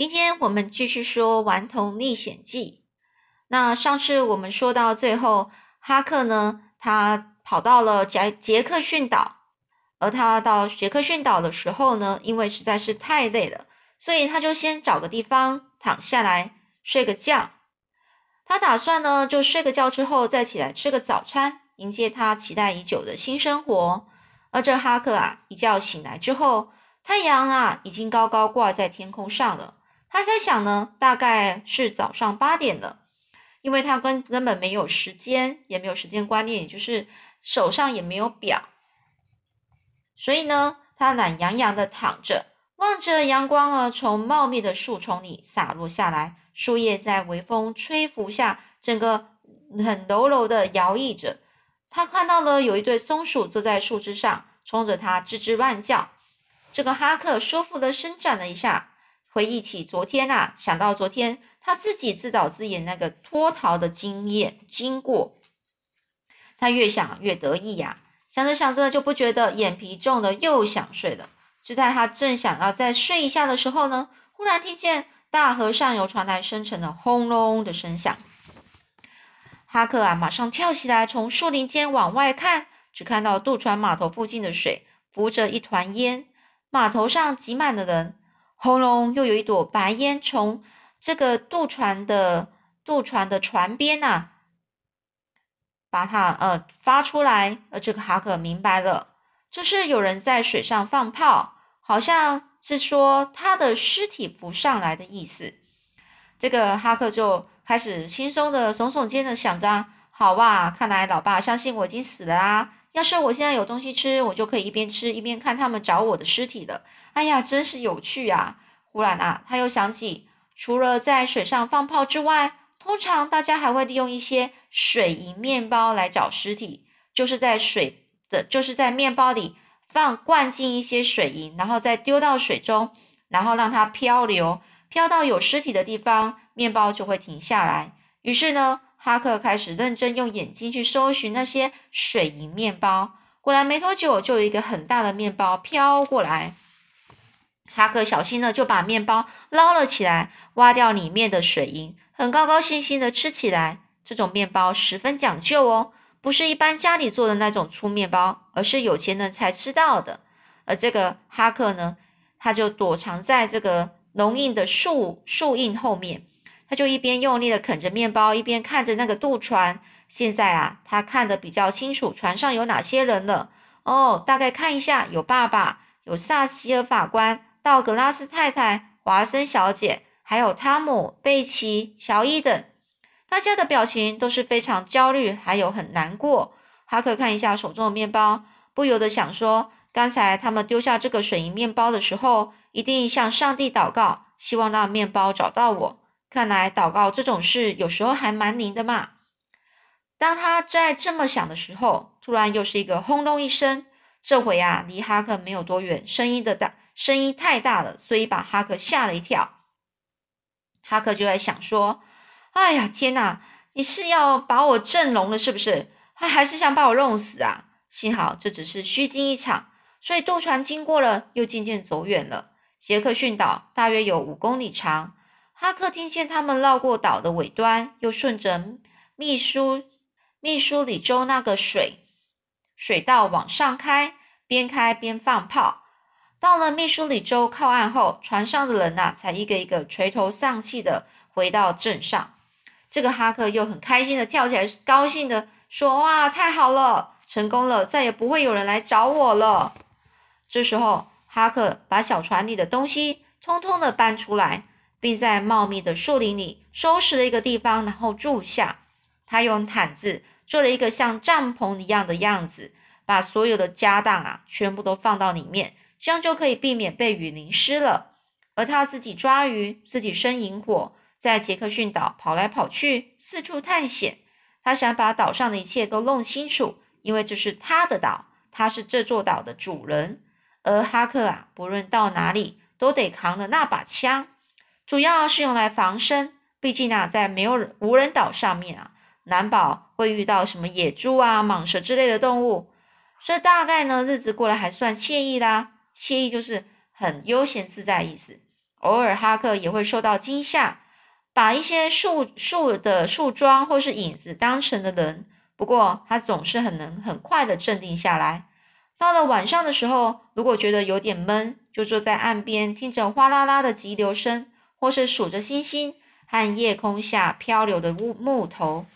今天我们继续说《顽童历险记》。那上次我们说到最后，哈克呢，他跑到了杰杰克逊岛，而他到杰克逊岛的时候呢，因为实在是太累了，所以他就先找个地方躺下来睡个觉。他打算呢，就睡个觉之后再起来吃个早餐，迎接他期待已久的新生活。而这哈克啊，一觉醒来之后，太阳啊已经高高挂在天空上了。他在想呢，大概是早上八点了，因为他根根本没有时间，也没有时间观念，也就是手上也没有表，所以呢，他懒洋洋的躺着，望着阳光啊从茂密的树丛里洒落下来，树叶在微风吹拂下，整个很柔柔的摇曳着。他看到了有一对松鼠坐在树枝上，冲着他吱吱乱叫。这个哈克舒服的伸展了一下。回忆起昨天呐，想到昨天他自己自导自演那个脱逃的经验经过，他越想越得意呀。想着想着就不觉得眼皮重了，又想睡了。就在他正想要再睡一下的时候呢，忽然听见大河上游传来深沉的轰隆的声响。哈克啊，马上跳起来，从树林间往外看，只看到渡船码头附近的水浮着一团烟，码头上挤满了人。轰隆！又有一朵白烟从这个渡船的渡船的船边呐，把它呃发出来。而这个哈克明白了，就是有人在水上放炮，好像是说他的尸体浮上来的意思。这个哈克就开始轻松的耸耸肩的想着：好哇，看来老爸相信我已经死了啊！要是我现在有东西吃，我就可以一边吃一边看他们找我的尸体了。哎呀，真是有趣啊！忽然啊，他又想起，除了在水上放炮之外，通常大家还会利用一些水银面包来找尸体，就是在水的，就是在面包里放灌进一些水银，然后再丢到水中，然后让它漂流，漂到有尸体的地方，面包就会停下来。于是呢。哈克开始认真用眼睛去搜寻那些水银面包，果然没多久就有一个很大的面包飘过来。哈克小心的就把面包捞了起来，挖掉里面的水银，很高高兴兴的吃起来。这种面包十分讲究哦，不是一般家里做的那种粗面包，而是有钱人才吃到的。而这个哈克呢，他就躲藏在这个浓荫的树树荫后面。他就一边用力的啃着面包，一边看着那个渡船。现在啊，他看得比较清楚，船上有哪些人了。哦，大概看一下，有爸爸，有萨希尔法官，道格拉斯太太，华森小姐，还有汤姆、贝奇、乔伊等。大家的表情都是非常焦虑，还有很难过。哈克看一下手中的面包，不由得想说：刚才他们丢下这个水银面包的时候，一定向上帝祷告，希望让面包找到我。看来祷告这种事有时候还蛮灵的嘛。当他在这么想的时候，突然又是一个轰隆一声。这回啊，离哈克没有多远，声音的大，声音太大了，所以把哈克吓了一跳。哈克就在想说：“哎呀，天哪！你是要把我震聋了是不是？他还是想把我弄死啊？幸好这只是虚惊一场。”所以渡船经过了，又渐渐走远了。杰克逊岛大约有五公里长。哈克听见他们绕过岛的尾端，又顺着秘书秘书里州那个水水道往上开，边开边放炮。到了秘书里州靠岸后，船上的人呐，才一个一个垂头丧气的回到镇上。这个哈克又很开心的跳起来，高兴的说：“哇，太好了，成功了，再也不会有人来找我了。”这时候，哈克把小船里的东西通通的搬出来。并在茂密的树林里收拾了一个地方，然后住下。他用毯子做了一个像帐篷一样的样子，把所有的家当啊全部都放到里面，这样就可以避免被雨淋湿了。而他自己抓鱼，自己生萤火，在杰克逊岛跑来跑去，四处探险。他想把岛上的一切都弄清楚，因为这是他的岛，他是这座岛的主人。而哈克啊，不论到哪里，都得扛着那把枪。主要是用来防身，毕竟啊，在没有人无人岛上面啊，难保会遇到什么野猪啊、蟒蛇之类的动物。这大概呢，日子过得还算惬意啦。惬意就是很悠闲自在意思。偶尔哈克也会受到惊吓，把一些树树的树桩或是影子当成的人。不过他总是很能很快的镇定下来。到了晚上的时候，如果觉得有点闷，就坐在岸边，听着哗啦啦的急流声，或是数着星星和夜空下漂流的木木头。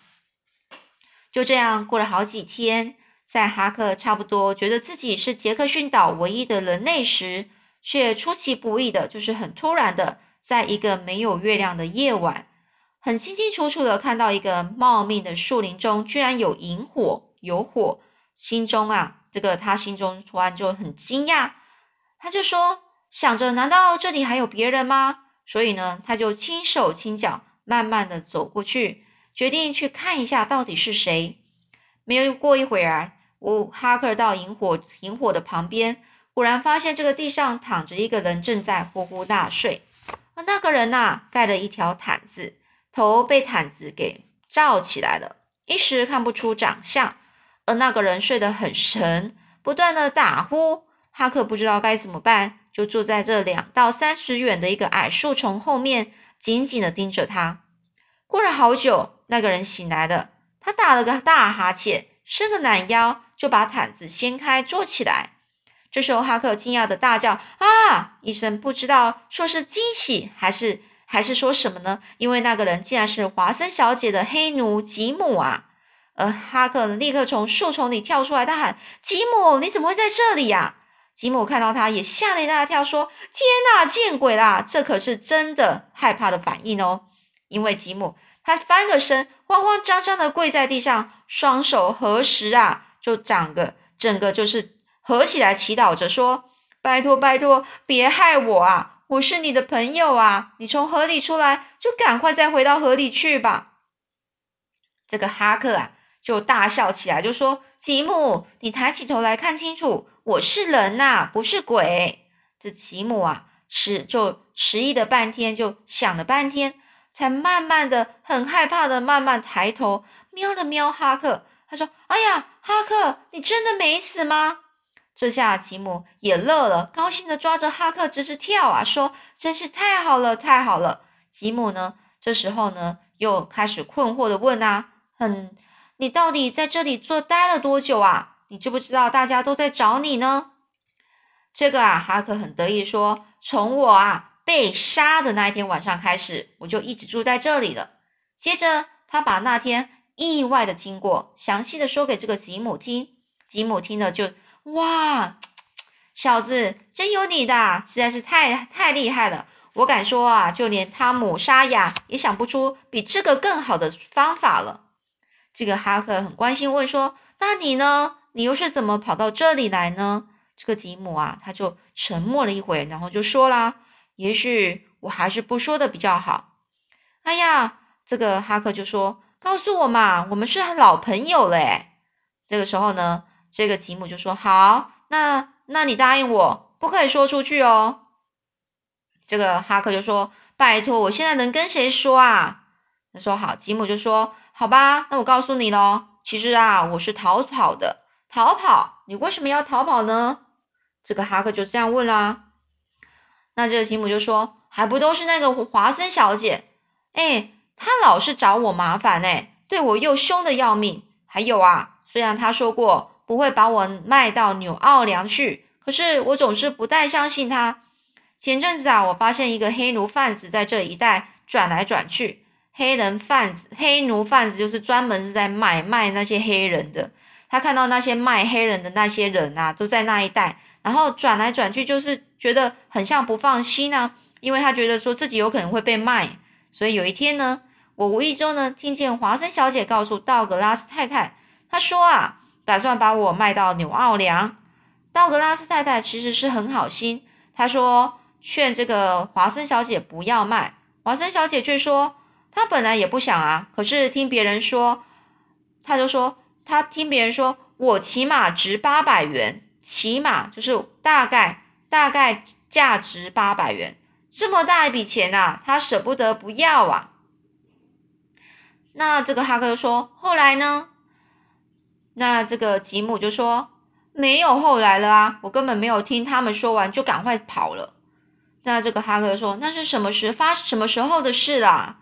就这样过了好几天，在哈克差不多觉得自己是杰克逊岛唯一的人类时，却出其不意的，就是很突然的，在一个没有月亮的夜晚，很清清楚楚的看到一个茂密的树林中居然有萤火，有火，心中啊。这个他心中突然就很惊讶，他就说：“想着，难道这里还有别人吗？”所以呢，他就轻手轻脚，慢慢的走过去，决定去看一下到底是谁。没有过一会儿，我哈克到萤火萤火的旁边，忽然发现这个地上躺着一个人，正在呼呼大睡。而那个人呐，盖了一条毯子，头被毯子给罩起来了，一时看不出长相。而那个人睡得很沉，不断的打呼。哈克不知道该怎么办，就住在这两到三十远的一个矮树丛后面，紧紧的盯着他。过了好久，那个人醒来了，他打了个大哈欠，伸个懒腰，就把毯子掀开坐起来。这时候，哈克惊讶的大叫：“啊！”一声，不知道说是惊喜还是还是说什么呢？因为那个人竟然是华森小姐的黑奴吉姆啊！而哈克立刻从树丛里跳出来，大喊：“吉姆，你怎么会在这里呀？”吉姆看到他，也吓了一大跳，说：“天哪，见鬼啦！这可是真的害怕的反应哦。”因为吉姆他翻个身，慌慌张张的跪在地上，双手合十啊，就整个整个就是合起来祈祷着，说：“拜托拜托，别害我啊！我是你的朋友啊！你从河里出来，就赶快再回到河里去吧。”这个哈克啊。就大笑起来，就说：“吉姆，你抬起头来看清楚，我是人呐，不是鬼。”这吉姆啊，迟就迟疑了半天，就想了半天，才慢慢的、很害怕的慢慢抬头瞄了瞄哈克。他说：“哎呀，哈克，你真的没死吗？”这下吉姆也乐了，高兴的抓着哈克直直跳啊，说：“真是太好了，太好了！”吉姆呢，这时候呢，又开始困惑的问啊，很。你到底在这里坐待了多久啊？你知不知道大家都在找你呢？这个啊，哈克很得意说：“从我啊被杀的那一天晚上开始，我就一直住在这里了。”接着，他把那天意外的经过详细的说给这个吉姆听。吉姆听了就哇，小子真有你的，实在是太太厉害了！我敢说啊，就连汤姆沙哑也想不出比这个更好的方法了。这个哈克很关心问说：“那你呢？你又是怎么跑到这里来呢？”这个吉姆啊，他就沉默了一会，然后就说啦：“也许我还是不说的比较好。”哎呀，这个哈克就说：“告诉我嘛，我们是老朋友了。”哎，这个时候呢，这个吉姆就说：“好，那那你答应我，不可以说出去哦。”这个哈克就说：“拜托，我现在能跟谁说啊？”他说：“好。”吉姆就说。好吧，那我告诉你喽。其实啊，我是逃跑的。逃跑？你为什么要逃跑呢？这个哈克就这样问啦。那这个提姆就说：“还不都是那个华森小姐？哎，她老是找我麻烦哎，对我又凶的要命。还有啊，虽然她说过不会把我卖到纽奥良去，可是我总是不太相信她。前阵子啊，我发现一个黑奴贩子在这一带转来转去。”黑人贩子、黑奴贩子就是专门是在买卖那些黑人的。他看到那些卖黑人的那些人啊，都在那一带，然后转来转去，就是觉得很像不放心呢，因为他觉得说自己有可能会被卖。所以有一天呢，我无意中呢听见华生小姐告诉道格拉斯太太，她说啊，打算把我卖到纽奥良。道格拉斯太太其实是很好心，她说劝这个华生小姐不要卖，华生小姐却说。她本来也不想啊，可是听别人说，她就说他听别人说我起码值八百元，起码就是大概大概价值八百元，这么大一笔钱呐，他舍不得不要啊。那这个哈克说后来呢？那这个吉姆就说没有后来了啊，我根本没有听他们说完就赶快跑了。那这个哈克说：“那是什么时发什么时候的事啦？”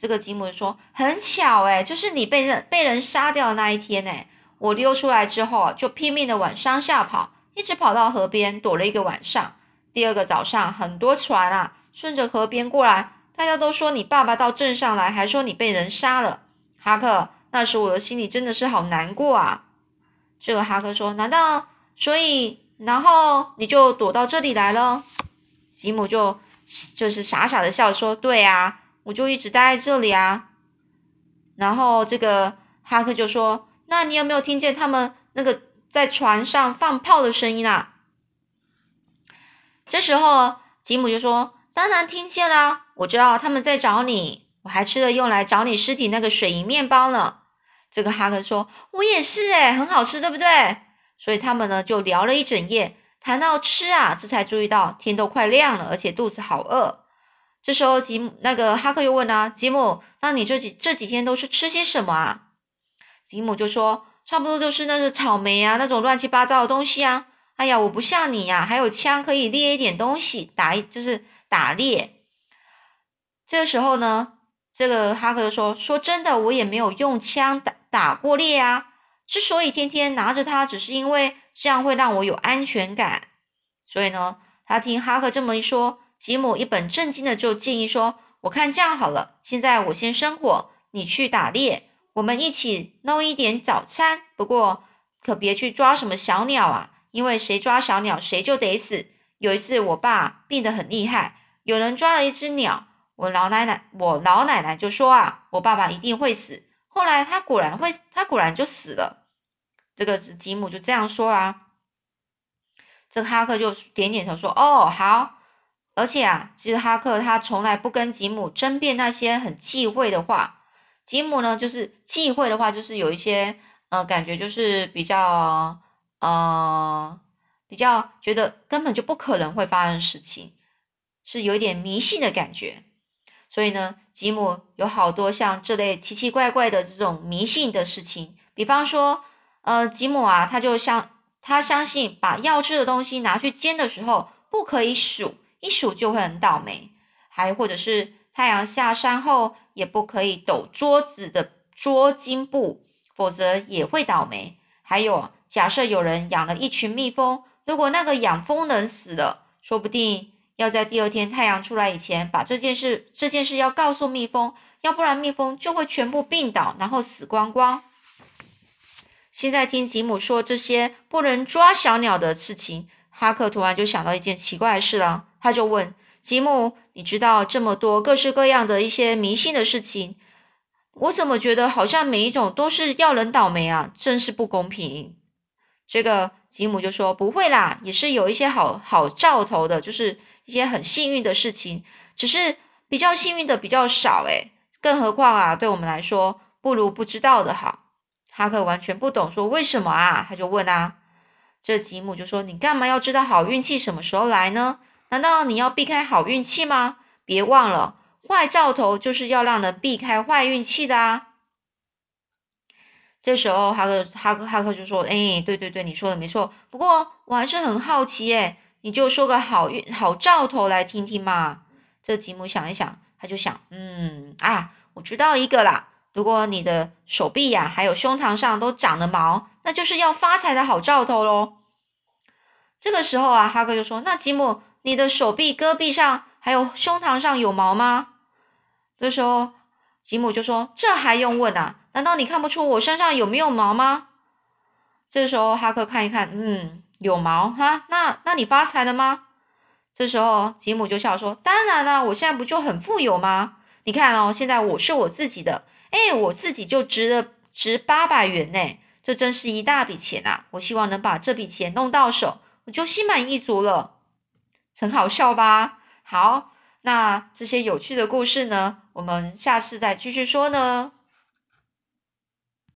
这个吉姆说：“很巧诶，就是你被人被人杀掉的那一天诶，我溜出来之后就拼命的往山下跑，一直跑到河边躲了一个晚上。第二个早上，很多船啊顺着河边过来，大家都说你爸爸到镇上来，还说你被人杀了。哈克，那时我的心里真的是好难过啊。”这个哈克说：“难道所以，然后你就躲到这里来了？”吉姆就就是傻傻的笑说：“对啊。”我就一直待在这里啊，然后这个哈克就说：“那你有没有听见他们那个在船上放炮的声音啊？”这时候吉姆就说：“当然听见啦，我知道他们在找你，我还吃了用来找你尸体那个水银面包呢。”这个哈克说：“我也是诶，很好吃，对不对？”所以他们呢就聊了一整夜，谈到吃啊，这才注意到天都快亮了，而且肚子好饿。这时候吉姆那个哈克又问啊，吉姆，那你这几这几天都是吃些什么啊？吉姆就说，差不多就是那个草莓啊，那种乱七八糟的东西啊。哎呀，我不像你呀，还有枪可以猎一点东西，打一就是打猎。这个时候呢，这个哈克就说，说真的，我也没有用枪打打过猎啊。之所以天天拿着它，只是因为这样会让我有安全感。所以呢，他听哈克这么一说。吉姆一本正经的就建议说：“我看这样好了，现在我先生火，你去打猎，我们一起弄一点早餐。不过可别去抓什么小鸟啊，因为谁抓小鸟谁就得死。有一次我爸病得很厉害，有人抓了一只鸟，我老奶奶我老奶奶就说啊，我爸爸一定会死。后来他果然会，他果然就死了。这个吉姆就这样说啊，这个哈克就点点头说：哦，好。”而且啊，其实哈克他从来不跟吉姆争辩那些很忌讳的话。吉姆呢，就是忌讳的话，就是有一些呃，感觉就是比较呃，比较觉得根本就不可能会发生事情，是有一点迷信的感觉。所以呢，吉姆有好多像这类奇奇怪怪的这种迷信的事情，比方说，呃，吉姆啊，他就相他相信把要吃的东西拿去煎的时候，不可以数。一数就会很倒霉，还或者是太阳下山后也不可以抖桌子的桌巾布，否则也会倒霉。还有，假设有人养了一群蜜蜂，如果那个养蜂人死了，说不定要在第二天太阳出来以前把这件事这件事要告诉蜜蜂，要不然蜜蜂就会全部病倒，然后死光光。现在听吉姆说这些不能抓小鸟的事情，哈克突然就想到一件奇怪的事了。他就问吉姆：“你知道这么多各式各样的一些迷信的事情，我怎么觉得好像每一种都是要人倒霉啊？真是不公平。”这个吉姆就说：“不会啦，也是有一些好好兆头的，就是一些很幸运的事情，只是比较幸运的比较少。诶，更何况啊，对我们来说，不如不知道的好。”哈克完全不懂，说：“为什么啊？”他就问啊，这吉姆就说：“你干嘛要知道好运气什么时候来呢？”难道你要避开好运气吗？别忘了，坏兆头就是要让人避开坏运气的啊！这时候，哈克哈克哈克就说：“哎，对对对，你说的没错。不过我还是很好奇，哎，你就说个好运好兆头来听听嘛。”这吉姆想一想，他就想：“嗯啊，我知道一个啦。如果你的手臂呀，还有胸膛上都长了毛，那就是要发财的好兆头喽。”这个时候啊，哈克就说：“那吉姆。”你的手臂、胳臂上还有胸膛上有毛吗？这时候吉姆就说：“这还用问啊？难道你看不出我身上有没有毛吗？”这时候哈克看一看，嗯，有毛哈。那那你发财了吗？这时候吉姆就笑说：“当然啦，我现在不就很富有吗？你看哦，现在我是我自己的，哎，我自己就值了值八百元呢，这真是一大笔钱啊！我希望能把这笔钱弄到手，我就心满意足了。”很好笑吧？好，那这些有趣的故事呢，我们下次再继续说呢。